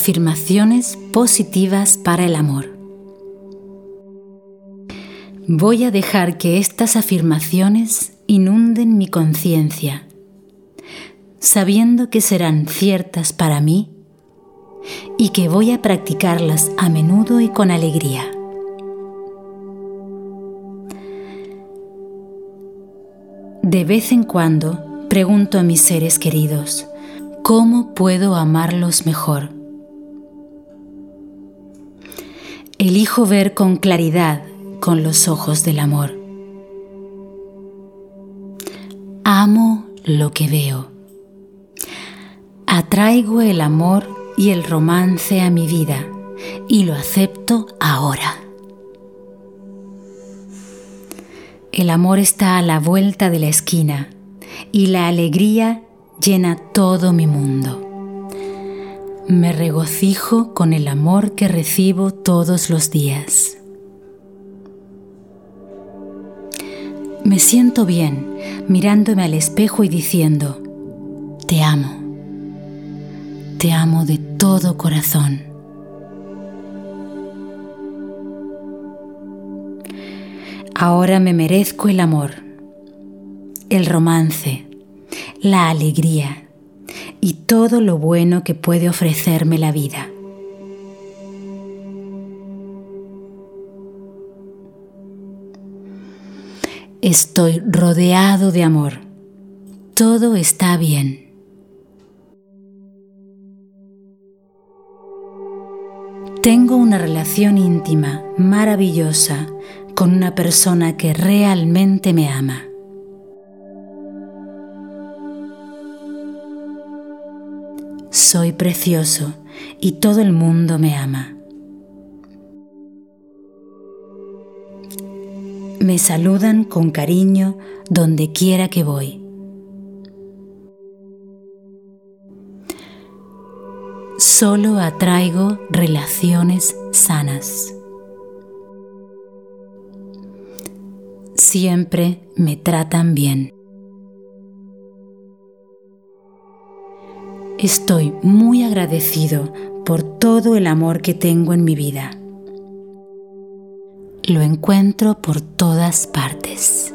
Afirmaciones positivas para el amor. Voy a dejar que estas afirmaciones inunden mi conciencia, sabiendo que serán ciertas para mí y que voy a practicarlas a menudo y con alegría. De vez en cuando pregunto a mis seres queridos, ¿cómo puedo amarlos mejor? Elijo ver con claridad con los ojos del amor. Amo lo que veo. Atraigo el amor y el romance a mi vida y lo acepto ahora. El amor está a la vuelta de la esquina y la alegría llena todo mi mundo. Me regocijo con el amor que recibo todos los días. Me siento bien mirándome al espejo y diciendo, te amo, te amo de todo corazón. Ahora me merezco el amor, el romance, la alegría y todo lo bueno que puede ofrecerme la vida. Estoy rodeado de amor. Todo está bien. Tengo una relación íntima, maravillosa, con una persona que realmente me ama. Soy precioso y todo el mundo me ama. Me saludan con cariño donde quiera que voy. Solo atraigo relaciones sanas. Siempre me tratan bien. Estoy muy agradecido por todo el amor que tengo en mi vida. Lo encuentro por todas partes.